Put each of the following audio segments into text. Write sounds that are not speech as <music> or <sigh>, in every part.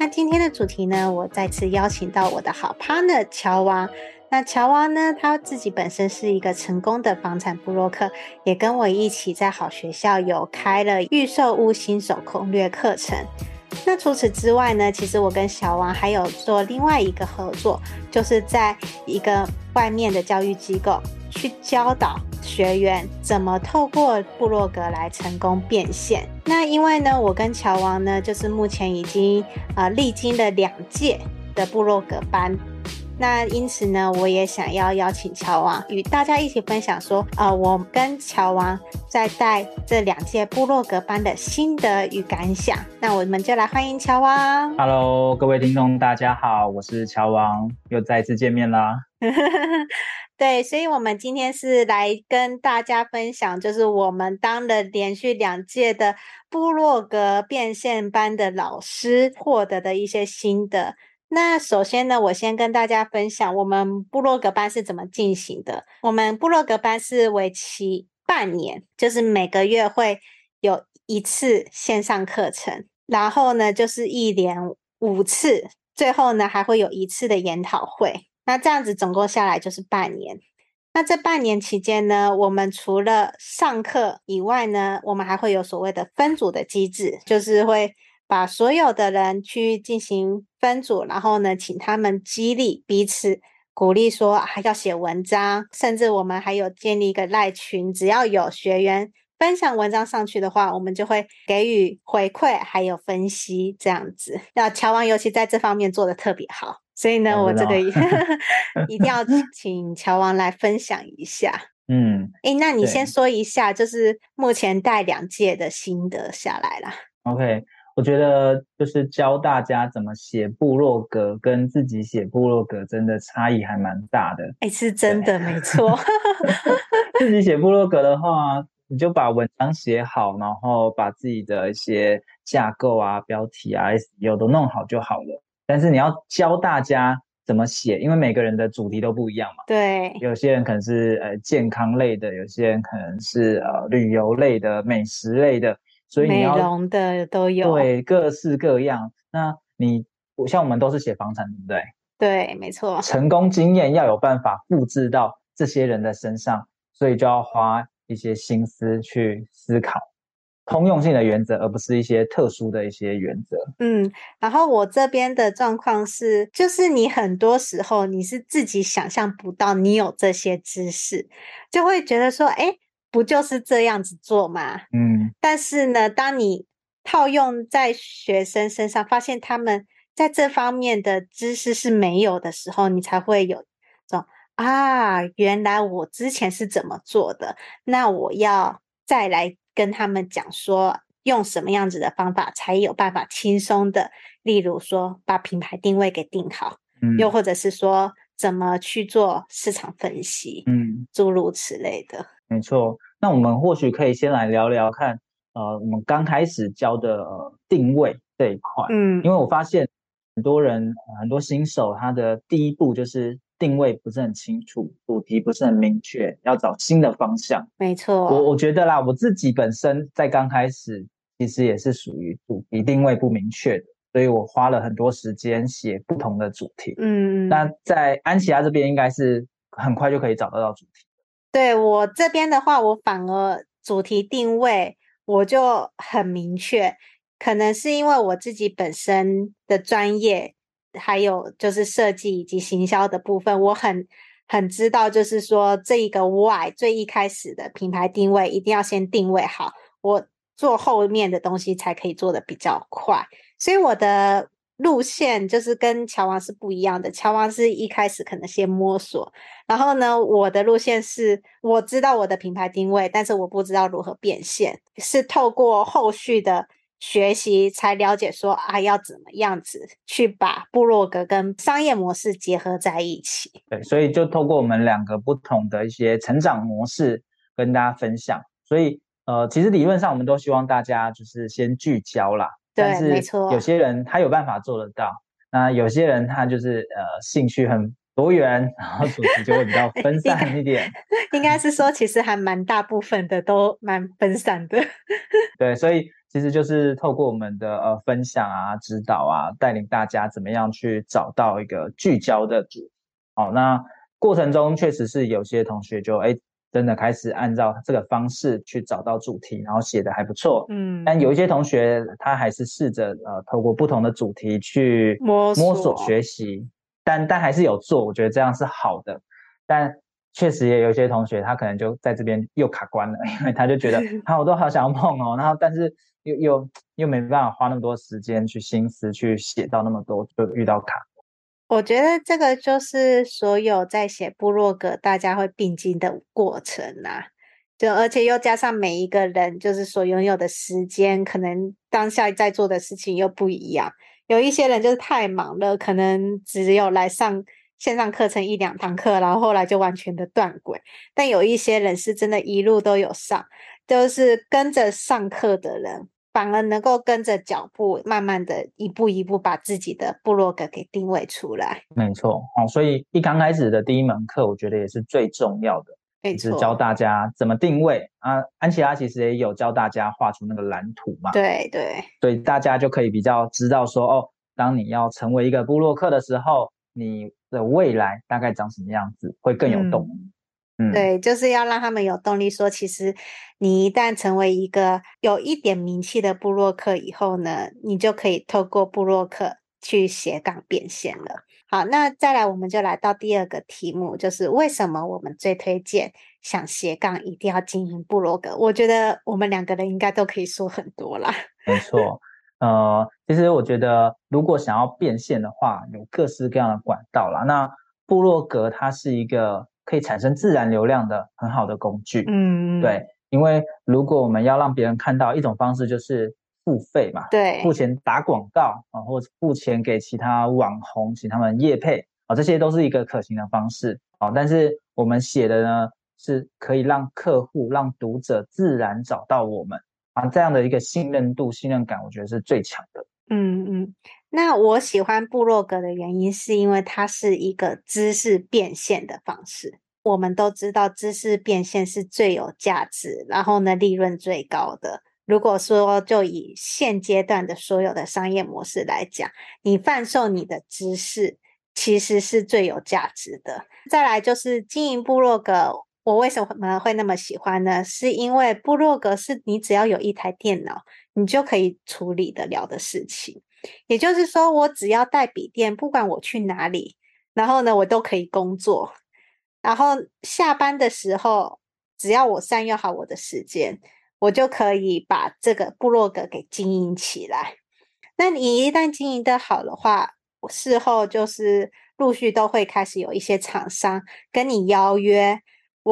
那今天的主题呢，我再次邀请到我的好 partner 乔王。那乔王呢，他自己本身是一个成功的房产部落客，也跟我一起在好学校有开了预售屋新手攻略课程。那除此之外呢，其实我跟小王还有做另外一个合作，就是在一个外面的教育机构去教导学员怎么透过部落格来成功变现。那因为呢，我跟乔王呢，就是目前已经啊、呃、历经了两届的部落格班。那因此呢，我也想要邀请乔王与大家一起分享说，呃，我跟乔王在带这两届部落格班的心得与感想。那我们就来欢迎乔王。Hello，各位听众，大家好，我是乔王，又再次见面啦。<laughs> 对，所以我们今天是来跟大家分享，就是我们当了连续两届的部落格变现班的老师获得的一些心得。那首先呢，我先跟大家分享我们部落格班是怎么进行的。我们部落格班是为期半年，就是每个月会有一次线上课程，然后呢就是一连五次，最后呢还会有一次的研讨会。那这样子总共下来就是半年。那这半年期间呢，我们除了上课以外呢，我们还会有所谓的分组的机制，就是会。把所有的人去进行分组，然后呢，请他们激励彼此，鼓励说还要写文章，甚至我们还有建立一个赖群，只要有学员分享文章上去的话，我们就会给予回馈，还有分析这样子。那乔王尤其在这方面做得特别好，所以呢，我，这个 <laughs> 一定要请乔王来分享一下。嗯，诶，那你先说一下，就是目前带两届的心得下来啦。OK。我觉得就是教大家怎么写部落格，跟自己写部落格真的差异还蛮大的。哎，是真的，没错。<laughs> 自己写部落格的话，你就把文章写好，然后把自己的一些架构啊、标题啊、SEO 都弄好就好了。但是你要教大家怎么写，因为每个人的主题都不一样嘛。对，有些人可能是呃健康类的，有些人可能是呃旅游类的、美食类的。所以你要美容的都有，对，各式各样。那你像我们都是写房产，对不对？对，没错。成功经验要有办法复制到这些人的身上，所以就要花一些心思去思考通用性的原则，而不是一些特殊的一些原则。嗯，然后我这边的状况是，就是你很多时候你是自己想象不到你有这些知识，就会觉得说，哎。不就是这样子做吗？嗯，但是呢，当你套用在学生身上，发现他们在这方面的知识是没有的时候，你才会有这种啊，原来我之前是怎么做的，那我要再来跟他们讲说，用什么样子的方法才有办法轻松的，例如说把品牌定位给定好，嗯，又或者是说怎么去做市场分析，嗯，诸如此类的。没错，那我们或许可以先来聊聊看，呃，我们刚开始教的、呃、定位这一块，嗯，因为我发现很多人、呃、很多新手，他的第一步就是定位不是很清楚，主题不是很明确，要找新的方向。没错，我我觉得啦，我自己本身在刚开始其实也是属于主题定位不明确的，所以我花了很多时间写不同的主题。嗯，那在安琪拉这边应该是很快就可以找得到主题。对，我这边的话，我反而主题定位我就很明确，可能是因为我自己本身的专业，还有就是设计以及行销的部分，我很很知道，就是说这一个 why 最一开始的品牌定位一定要先定位好，我做后面的东西才可以做得比较快，所以我的。路线就是跟乔王是不一样的，乔王是一开始可能先摸索，然后呢，我的路线是我知道我的品牌定位，但是我不知道如何变现，是透过后续的学习，才了解说啊，要怎么样子去把部落格跟商业模式结合在一起。对，所以就透过我们两个不同的一些成长模式跟大家分享。所以呃，其实理论上我们都希望大家就是先聚焦啦。对，没错。有些人他有办法做得到，那有些人他就是呃兴趣很多元，然后主题就会比较分散一点。<laughs> 应该是说，其实还蛮大部分的都蛮分散的。<laughs> 对，所以。其实就是透过我们的呃分享啊、指导啊，带领大家怎么样去找到一个聚焦的主题。好，那过程中确实是有些同学就哎真的开始按照这个方式去找到主题，然后写的还不错。嗯，但有一些同学他还是试着呃透过不同的主题去摸索，摸索学习，但但还是有做，我觉得这样是好的。但确实也有一些同学他可能就在这边又卡关了，因为他就觉得 <laughs> 啊我都好想要碰哦，然后但是。又又又没办法花那么多时间去心思去写到那么多，就遇到卡。我觉得这个就是所有在写部落格大家会并进的过程啊，就而且又加上每一个人就是所拥有的时间，可能当下在做的事情又不一样。有一些人就是太忙了，可能只有来上线上课程一两堂课，然后后来就完全的断轨。但有一些人是真的一路都有上，就是跟着上课的人。反而能够跟着脚步，慢慢的一步一步把自己的部落格给定位出来。没错，哦，所以一刚开始的第一门课，我觉得也是最重要的，没错，是教大家怎么定位啊。安琪拉其实也有教大家画出那个蓝图嘛。对对，所以大家就可以比较知道说，哦，当你要成为一个部落客的时候，你的未来大概长什么样子，会更有动力。嗯嗯，对，就是要让他们有动力。说，其实你一旦成为一个有一点名气的部落客以后呢，你就可以透过部落客去斜杠变现了。好，那再来，我们就来到第二个题目，就是为什么我们最推荐想斜杠一定要经营部落格？我觉得我们两个人应该都可以说很多啦。没错，呃，其实我觉得如果想要变现的话，有各式各样的管道啦。那部落格它是一个。可以产生自然流量的很好的工具，嗯，对，因为如果我们要让别人看到，一种方式就是付费嘛，对，付钱打广告啊，或者付钱给其他网红，请他们业配啊，这些都是一个可行的方式啊。但是我们写的呢，是可以让客户、让读者自然找到我们这样的一个信任度、信任感，我觉得是最强的。嗯嗯。那我喜欢部落格的原因，是因为它是一个知识变现的方式。我们都知道，知识变现是最有价值，然后呢，利润最高的。如果说就以现阶段的所有的商业模式来讲，你贩售你的知识，其实是最有价值的。再来就是经营部落格，我为什么会那么喜欢呢？是因为部落格是你只要有一台电脑，你就可以处理得了的事情。也就是说，我只要带笔电，不管我去哪里，然后呢，我都可以工作。然后下班的时候，只要我善用好我的时间，我就可以把这个部落格给经营起来。那你一旦经营得好的话，事后就是陆续都会开始有一些厂商跟你邀约。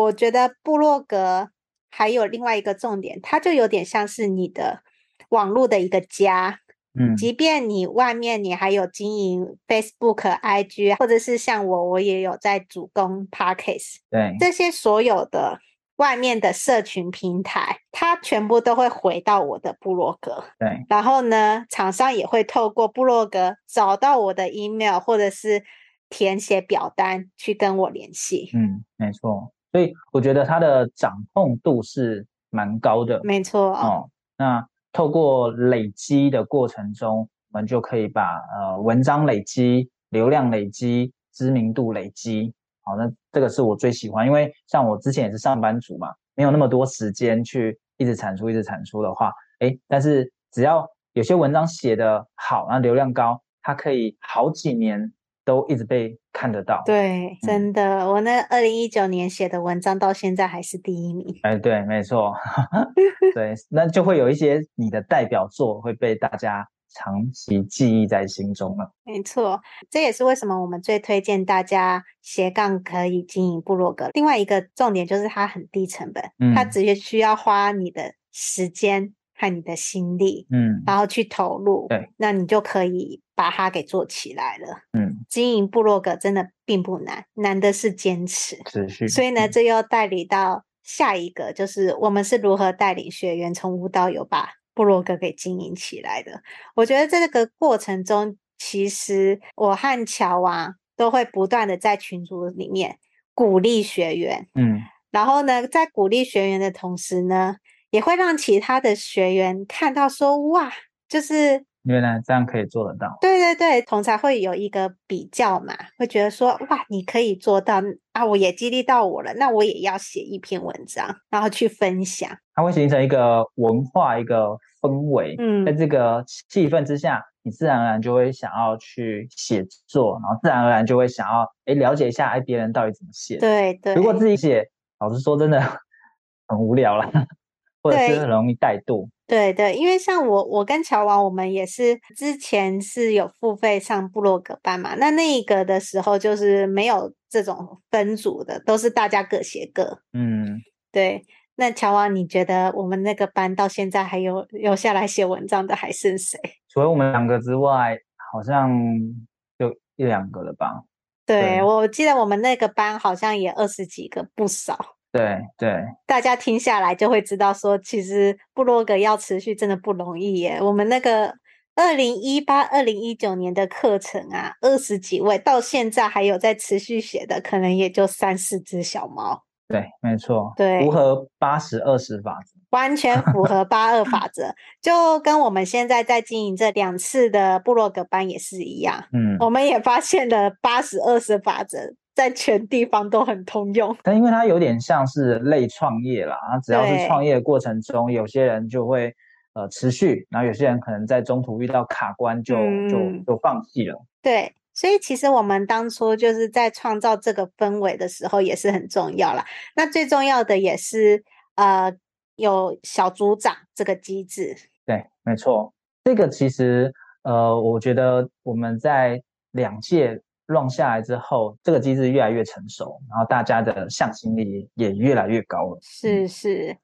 我觉得部落格还有另外一个重点，它就有点像是你的网络的一个家。嗯，即便你外面你还有经营 Facebook、IG，或者是像我，我也有在主攻 Podcast，对，这些所有的外面的社群平台，它全部都会回到我的部落格，对。然后呢，厂商也会透过部落格找到我的 email，或者是填写表单去跟我联系。嗯，没错。所以我觉得它的掌控度是蛮高的。没错。哦，那。透过累积的过程中，我们就可以把呃文章累积、流量累积、知名度累积。好，那这个是我最喜欢，因为像我之前也是上班族嘛，没有那么多时间去一直产出、一直产出的话，哎，但是只要有些文章写得好，那流量高，它可以好几年。都一直被看得到，对，真的，嗯、我那二零一九年写的文章到现在还是第一名。哎，对，没错，<laughs> 对，<laughs> 那就会有一些你的代表作会被大家长期记忆在心中了。没错，这也是为什么我们最推荐大家斜杠可以经营部落格。另外一个重点就是它很低成本，嗯、它只需要花你的时间和你的心力，嗯，然后去投入，对，那你就可以把它给做起来了。嗯，经营部落格真的并不难，难的是坚持。持续。所以呢，这又带领到下一个，就是我们是如何带领学员从无到有把部落格给经营起来的。我觉得这个过程中，其实我和乔啊都会不断的在群组里面鼓励学员，嗯，然后呢，在鼓励学员的同时呢。也会让其他的学员看到说，哇，就是原来这样可以做得到。对对对，同才会有一个比较嘛，会觉得说，哇，你可以做到啊，我也激励到我了，那我也要写一篇文章，然后去分享。它会形成一个文化，一个氛围。嗯，在这个气氛之下，你自然而然就会想要去写作，然后自然而然就会想要哎了解一下哎别人到底怎么写。对对，如果自己写，老实说真的 <laughs> 很无聊了。或者是很容易怠惰，对对，因为像我，我跟乔王，我们也是之前是有付费上部落格班嘛，那那一个的时候就是没有这种分组的，都是大家各写各。嗯，对。那乔王，你觉得我们那个班到现在还有留下来写文章的还剩谁？除了我们两个之外，好像就一两个了吧？对，对我记得我们那个班好像也二十几个，不少。对对，大家听下来就会知道，说其实部落格要持续真的不容易耶。我们那个二零一八、二零一九年的课程啊，二十几位到现在还有在持续写的，可能也就三四只小猫。对，没错，对，符合八十二十法则，完全符合八二法则，就跟我们现在在经营这两次的部落格班也是一样。嗯，我们也发现了八十二十法则。在全地方都很通用，但因为它有点像是类创业啦，只要是创业的过程中，有些人就会呃持续，然后有些人可能在中途遇到卡关就，就就放弃了。对，所以其实我们当初就是在创造这个氛围的时候也是很重要啦。那最重要的也是呃有小组长这个机制。对，没错，这个其实呃我觉得我们在两届。弄下来之后，这个机制越来越成熟，然后大家的向心力也越来越高了。是是，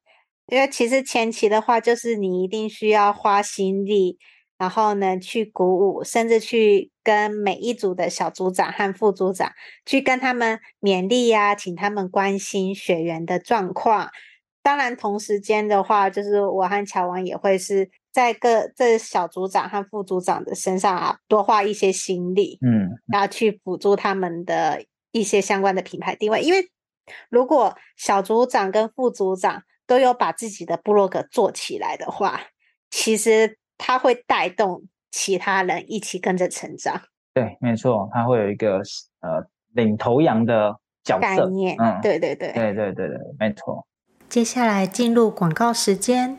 因为其实前期的话，就是你一定需要花心力，然后呢去鼓舞，甚至去跟每一组的小组长和副组长去跟他们勉励呀、请他们关心学员的状况。当然，同时间的话，就是我和乔王也会是。在各这小组长和副组长的身上啊，多花一些心力，嗯，然后去辅助他们的一些相关的品牌定位。因为如果小组长跟副组长都有把自己的部落格做起来的话，其实他会带动其他人一起跟着成长。对，没错，他会有一个呃领头羊的角色概念。嗯，对对对，对对对对，没错。接下来进入广告时间。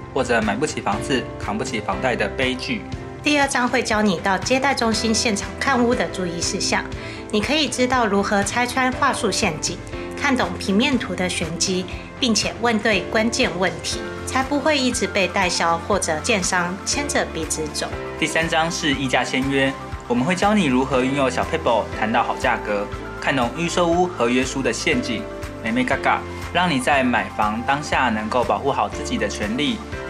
或者买不起房子、扛不起房贷的悲剧。第二章会教你到接待中心现场看屋的注意事项，你可以知道如何拆穿话术陷阱，看懂平面图的玄机，并且问对关键问题。才不会一直被代销或者建商牵着鼻子走。第三章是议价签约，我们会教你如何运用小 paper 谈到好价格，看懂预售屋合约书的陷阱，眉眉嘎嘎，让你在买房当下能够保护好自己的权利，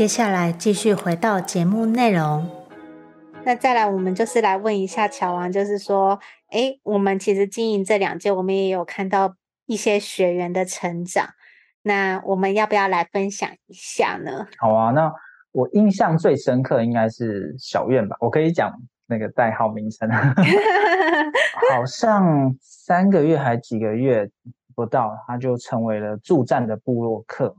接下来继续回到节目内容。那再来，我们就是来问一下乔王，就是说，哎，我们其实经营这两届，我们也有看到一些学员的成长。那我们要不要来分享一下呢？好啊，那我印象最深刻应该是小院吧，我可以讲那个代号名称，<laughs> 好像三个月还几个月不到，他就成为了助战的部落客。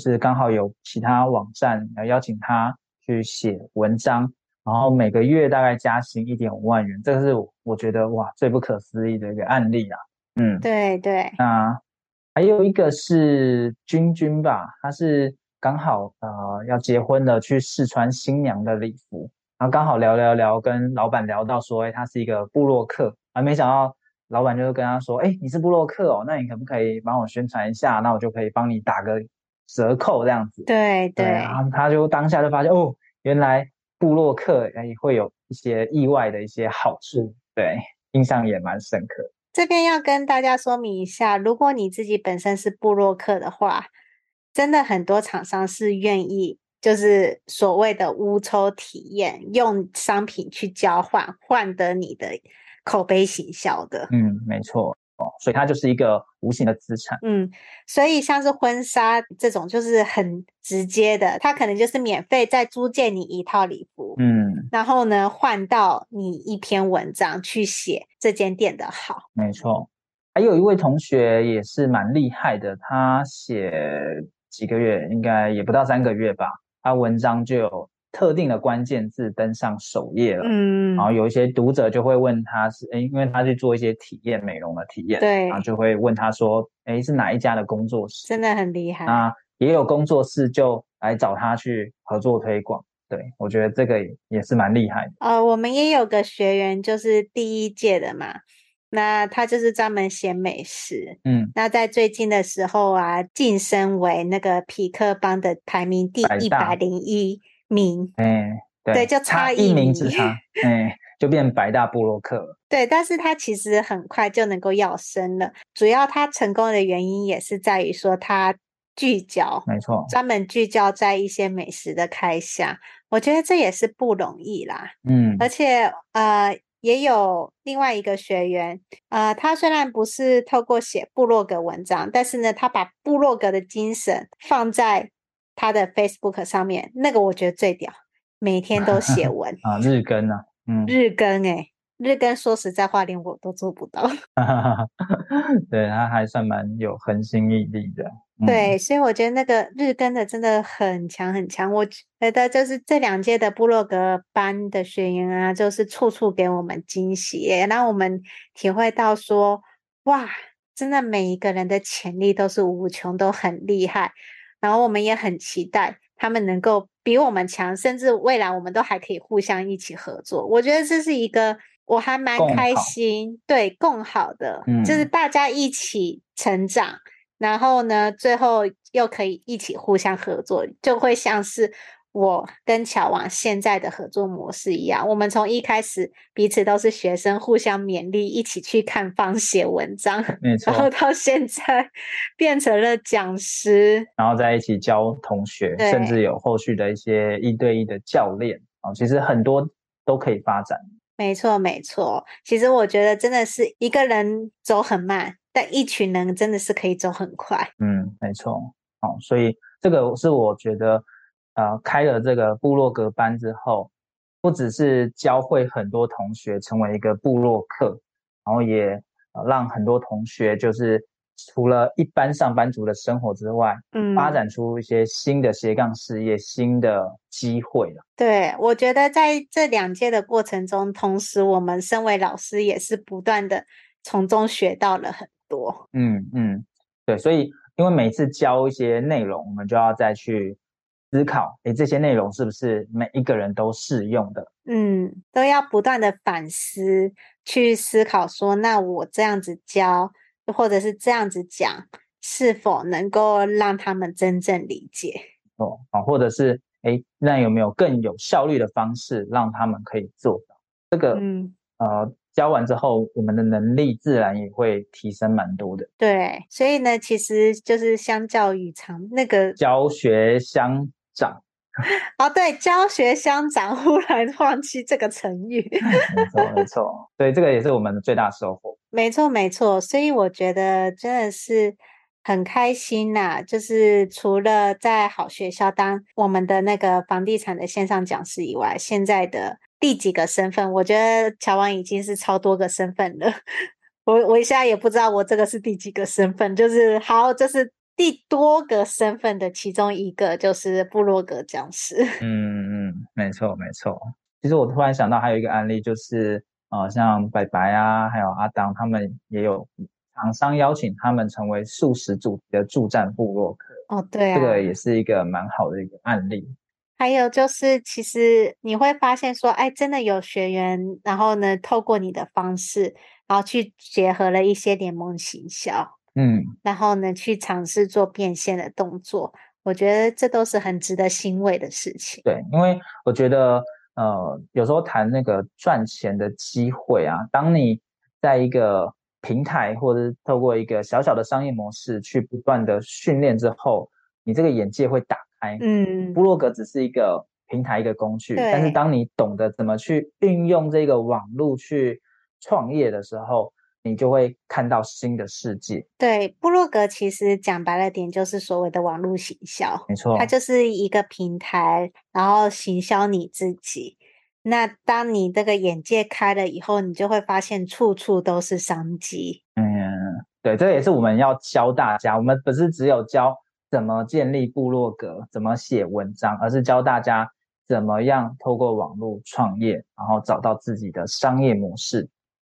就是刚好有其他网站要邀请他去写文章，然后每个月大概加薪一点五万元，这个是我觉得哇最不可思议的一个案例啊。嗯，对对。那还有一个是君君吧，他是刚好呃要结婚了，去试穿新娘的礼服，然后刚好聊聊聊，跟老板聊到说，哎，他是一个布洛克，啊，没想到老板就跟他说，哎，你是布洛克哦，那你可不可以帮我宣传一下？那我就可以帮你打个。折扣这样子，对对，对，然后他就当下就发现哦，原来布洛克也会有一些意外的一些好处，对，印象也蛮深刻。这边要跟大家说明一下，如果你自己本身是布洛克的话，真的很多厂商是愿意，就是所谓的污抽体验，用商品去交换，换得你的口碑行销的。嗯，没错。所以它就是一个无形的资产。嗯，所以像是婚纱这种，就是很直接的，它可能就是免费再租借你一套礼服，嗯，然后呢换到你一篇文章去写这间店的好。没错，还有一位同学也是蛮厉害的，他写几个月，应该也不到三个月吧，他文章就有。特定的关键字登上首页了，嗯，然后有一些读者就会问他是，诶，因为他去做一些体验美容的体验，对，然后就会问他说，诶，是哪一家的工作室？真的很厉害。啊也有工作室就来找他去合作推广，对，我觉得这个也是蛮厉害的。呃，我们也有个学员就是第一届的嘛，那他就是专门写美食，嗯，那在最近的时候啊，晋升为那个匹克邦的排名第一百零一。名，哎，对，对，就差一名之差，哎，就变白大布洛克了。对，但是他其实很快就能够要生了。主要他成功的原因也是在于说他聚焦，没错，专门聚焦在一些美食的开箱。我觉得这也是不容易啦。嗯，而且呃，也有另外一个学员，呃，他虽然不是透过写部落格文章，但是呢，他把部落格的精神放在。他的 Facebook 上面那个我觉得最屌，每天都写 <laughs> 文啊，日更啊，嗯，日更哎、欸，日更说实在话，连我都做不到。<laughs> 对，他还算蛮有恒心毅力的。嗯、对，所以我觉得那个日更的真的很强很强。我觉得就是这两届的部落格班的学员啊，就是处处给我们惊喜，让我们体会到说，哇，真的每一个人的潜力都是无穷，都很厉害。然后我们也很期待他们能够比我们强，甚至未来我们都还可以互相一起合作。我觉得这是一个我还蛮开心，对，共好的，嗯，就是大家一起成长，然后呢，最后又可以一起互相合作，就会像是。我跟乔王现在的合作模式一样，我们从一开始彼此都是学生，互相勉励，一起去看房写文章，<laughs> 没错。然后到现在 <laughs> 变成了讲师，然后在一起教同学，甚至有后续的一些一对一的教练。啊，其实很多都可以发展。没错，没错。其实我觉得真的是一个人走很慢，但一群人真的是可以走很快。嗯，没错。好，所以这个是我觉得，呃，开了这个部落格班之后，不只是教会很多同学成为一个部落客，然后也让很多同学就是。除了一般上班族的生活之外，嗯，发展出一些新的斜杠事业、新的机会了。对，我觉得在这两届的过程中，同时我们身为老师也是不断的从中学到了很多。嗯嗯，对，所以因为每次教一些内容，我们就要再去思考，诶，这些内容是不是每一个人都适用的？嗯，都要不断的反思，去思考说，那我这样子教。或者是这样子讲，是否能够让他们真正理解？哦，好，或者是诶，那有没有更有效率的方式让他们可以做到？这个，嗯，呃，教完之后，我们的能力自然也会提升蛮多的。对，所以呢，其实就是相较于长那个教学相长。<laughs> 哦，对，教学相长，忽然忘记这个成语。<laughs> 没错，没错，对，这个也是我们的最大收获。没错，没错，所以我觉得真的是很开心呐、啊。就是除了在好学校当我们的那个房地产的线上讲师以外，现在的第几个身份？我觉得乔王已经是超多个身份了。<laughs> 我我现在也不知道我这个是第几个身份，就是好，就是。第多个身份的其中一个就是部落格讲师。<laughs> 嗯嗯，没错没错。其实我突然想到还有一个案例，就是呃，像白白啊，还有阿当，他们也有厂商邀请他们成为素食主题的助战部落客。哦，对啊，这个也是一个蛮好的一个案例。还有就是，其实你会发现说，哎，真的有学员，然后呢，透过你的方式，然后去结合了一些联盟行销。嗯，然后呢，去尝试做变现的动作，我觉得这都是很值得欣慰的事情。对，因为我觉得，呃，有时候谈那个赚钱的机会啊，当你在一个平台或者是透过一个小小的商业模式去不断的训练之后，你这个眼界会打开。嗯，部落格只是一个平台，一个工具，但是当你懂得怎么去运用这个网络去创业的时候。你就会看到新的世界。对，部落格其实讲白了点，就是所谓的网络行销。没错，它就是一个平台，然后行销你自己。那当你这个眼界开了以后，你就会发现处处都是商机。嗯，对，这也是我们要教大家。我们不是只有教怎么建立部落格、怎么写文章，而是教大家怎么样透过网络创业，然后找到自己的商业模式。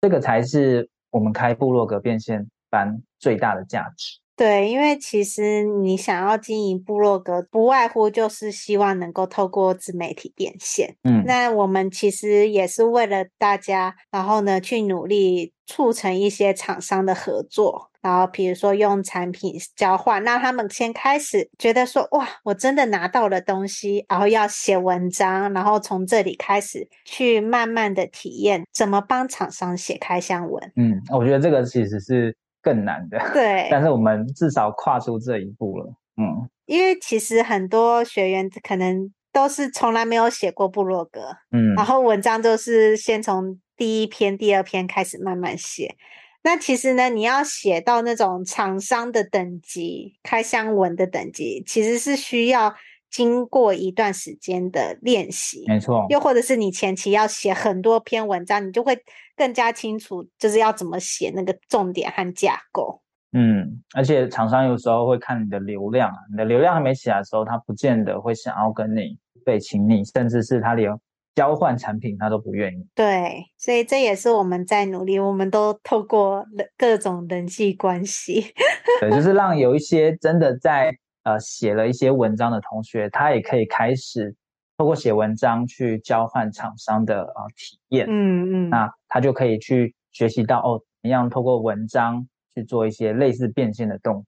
这个才是。我们开部落格变现班最大的价值。对，因为其实你想要经营部落格，不外乎就是希望能够透过自媒体变现。嗯，那我们其实也是为了大家，然后呢去努力促成一些厂商的合作。然后，比如说用产品交换，那他们先开始觉得说，哇，我真的拿到了东西，然后要写文章，然后从这里开始去慢慢的体验怎么帮厂商写开箱文。嗯，我觉得这个其实是更难的。对，但是我们至少跨出这一步了。嗯，因为其实很多学员可能都是从来没有写过部落格，嗯，然后文章都是先从第一篇、第二篇开始慢慢写。那其实呢，你要写到那种厂商的等级、开箱文的等级，其实是需要经过一段时间的练习。没错。又或者是你前期要写很多篇文章，你就会更加清楚，就是要怎么写那个重点和架构。嗯，而且厂商有时候会看你的流量啊，你的流量还没起来的时候，他不见得会想要跟你被请你，甚至是他连。交换产品，他都不愿意。对，所以这也是我们在努力。我们都透过各种人际关系，<laughs> 对，就是让有一些真的在呃写了一些文章的同学，他也可以开始透过写文章去交换厂商的呃体验。嗯嗯，那他就可以去学习到哦，怎么样透过文章去做一些类似变现的动作，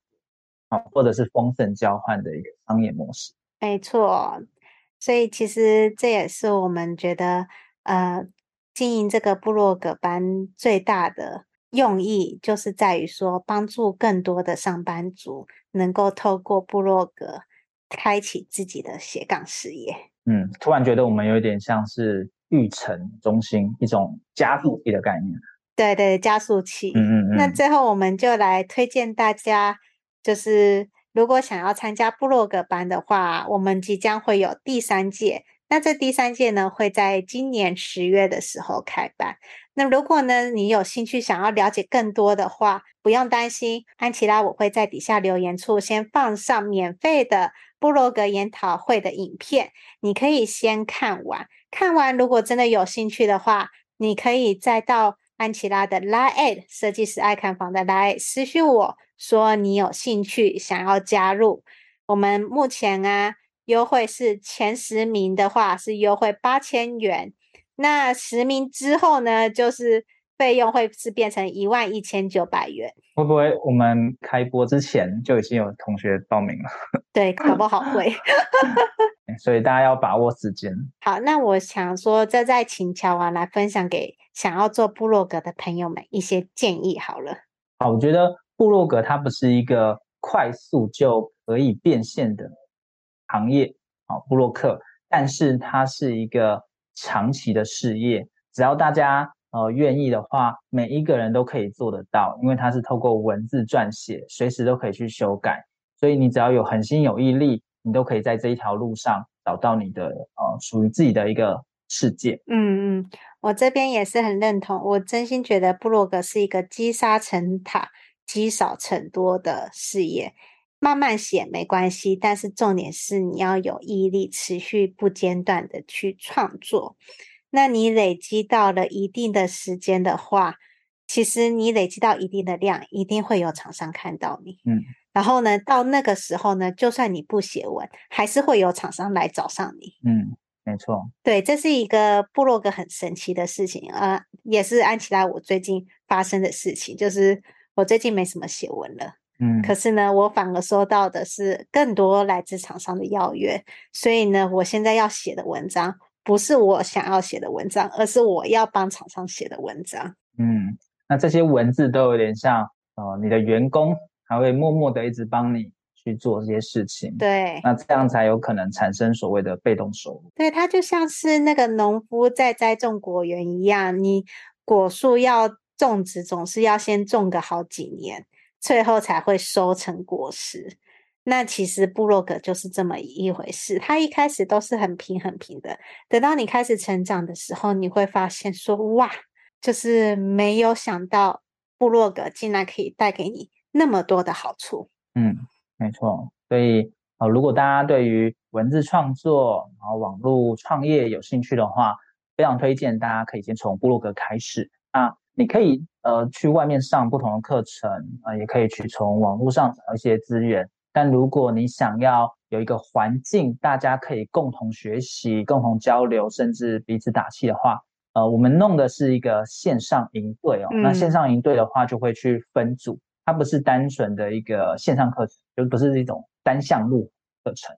啊，或者是丰盛交换的一个商业模式。没错。所以其实这也是我们觉得，呃，经营这个部落格班最大的用意，就是在于说，帮助更多的上班族能够透过部落格开启自己的斜杠事业。嗯，突然觉得我们有点像是育成中心一种加速器的概念。对对，加速器。嗯嗯嗯。那最后我们就来推荐大家，就是如果想要参加部落格班的话，我们即将会有第三届。那这第三届呢，会在今年十月的时候开办。那如果呢，你有兴趣想要了解更多的话，不用担心，安琪拉我会在底下留言处先放上免费的部落格研讨会的影片，你可以先看完。看完如果真的有兴趣的话，你可以再到安琪拉的 LINE@ 设计师爱看房的 lie 私信我说你有兴趣想要加入。我们目前啊。优惠是前十名的话是优惠八千元，那十名之后呢，就是费用会是变成一万一千九百元。会不会我们开播之前就已经有同学报名了？<laughs> 对，搞不好会。<laughs> 所以大家要把握时间。好，那我想说，这再请乔王来分享给想要做部落格的朋友们一些建议好了。好，我觉得部落格它不是一个快速就可以变现的。行业啊，部落客，但是它是一个长期的事业。只要大家呃愿意的话，每一个人都可以做得到，因为它是透过文字撰写，随时都可以去修改。所以你只要有恒心有毅力，你都可以在这一条路上找到你的呃属于自己的一个世界。嗯嗯，我这边也是很认同。我真心觉得布洛格是一个积沙成塔、积少成多的事业。慢慢写没关系，但是重点是你要有毅力，持续不间断的去创作。那你累积到了一定的时间的话，其实你累积到一定的量，一定会有厂商看到你。嗯，然后呢，到那个时候呢，就算你不写文，还是会有厂商来找上你。嗯，没错。对，这是一个部落格很神奇的事情啊，也是安琪拉我最近发生的事情，就是我最近没什么写文了。嗯，可是呢，我反而收到的是更多来自厂商的邀约，所以呢，我现在要写的文章不是我想要写的文章，而是我要帮厂商写的文章。嗯，那这些文字都有点像，呃，你的员工还会默默的一直帮你去做这些事情。对，那这样才有可能产生所谓的被动收入。对，它就像是那个农夫在栽种果园一样，你果树要种植，总是要先种个好几年。最后才会收成果实。那其实部落格就是这么一回事，它一开始都是很平很平的，等到你开始成长的时候，你会发现说哇，就是没有想到部落格竟然可以带给你那么多的好处。嗯，没错。所以呃，如果大家对于文字创作然后网络创业有兴趣的话，非常推荐大家可以先从部落格开始啊。你可以呃去外面上不同的课程啊、也可以去从网络上找一些资源。但如果你想要有一个环境，大家可以共同学习、共同交流，甚至彼此打气的话，呃，我们弄的是一个线上营队哦。嗯、那线上营队的话，就会去分组，它不是单纯的一个线上课程，就不是一种单项目课程，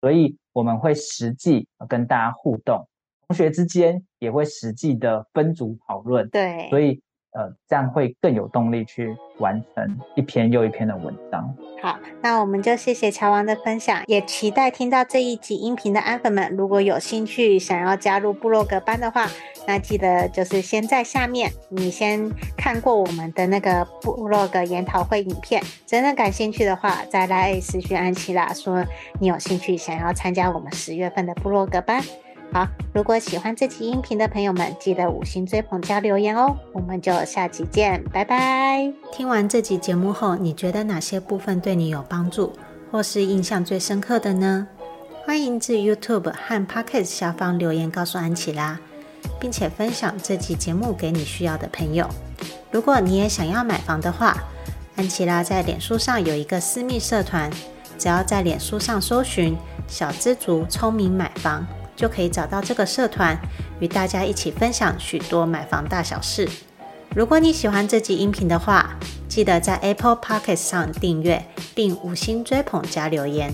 所以我们会实际跟大家互动。同学之间也会实际的分组讨论，对，所以呃，这样会更有动力去完成一篇又一篇的文章。好，那我们就谢谢乔王的分享，也期待听到这一集音频的安粉们，如果有兴趣想要加入部落格班的话，那记得就是先在下面你先看过我们的那个部落格研讨会影片，真的感兴趣的话，再来私讯安琪拉说你有兴趣想要参加我们十月份的部落格班。好，如果喜欢这期音频的朋友们，记得五星追捧加留言哦。我们就下期见，拜拜。听完这集节目后，你觉得哪些部分对你有帮助，或是印象最深刻的呢？欢迎至 YouTube 和 Podcast 下方留言告诉安琪拉，并且分享这集节目给你需要的朋友。如果你也想要买房的话，安琪拉在脸书上有一个私密社团，只要在脸书上搜寻“小资族聪明买房”。就可以找到这个社团，与大家一起分享许多买房大小事。如果你喜欢这集音频的话，记得在 Apple Podcast 上订阅并五星追捧加留言，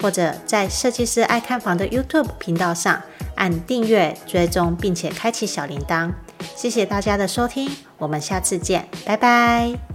或者在设计师爱看房的 YouTube 频道上按订阅追踪，并且开启小铃铛。谢谢大家的收听，我们下次见，拜拜。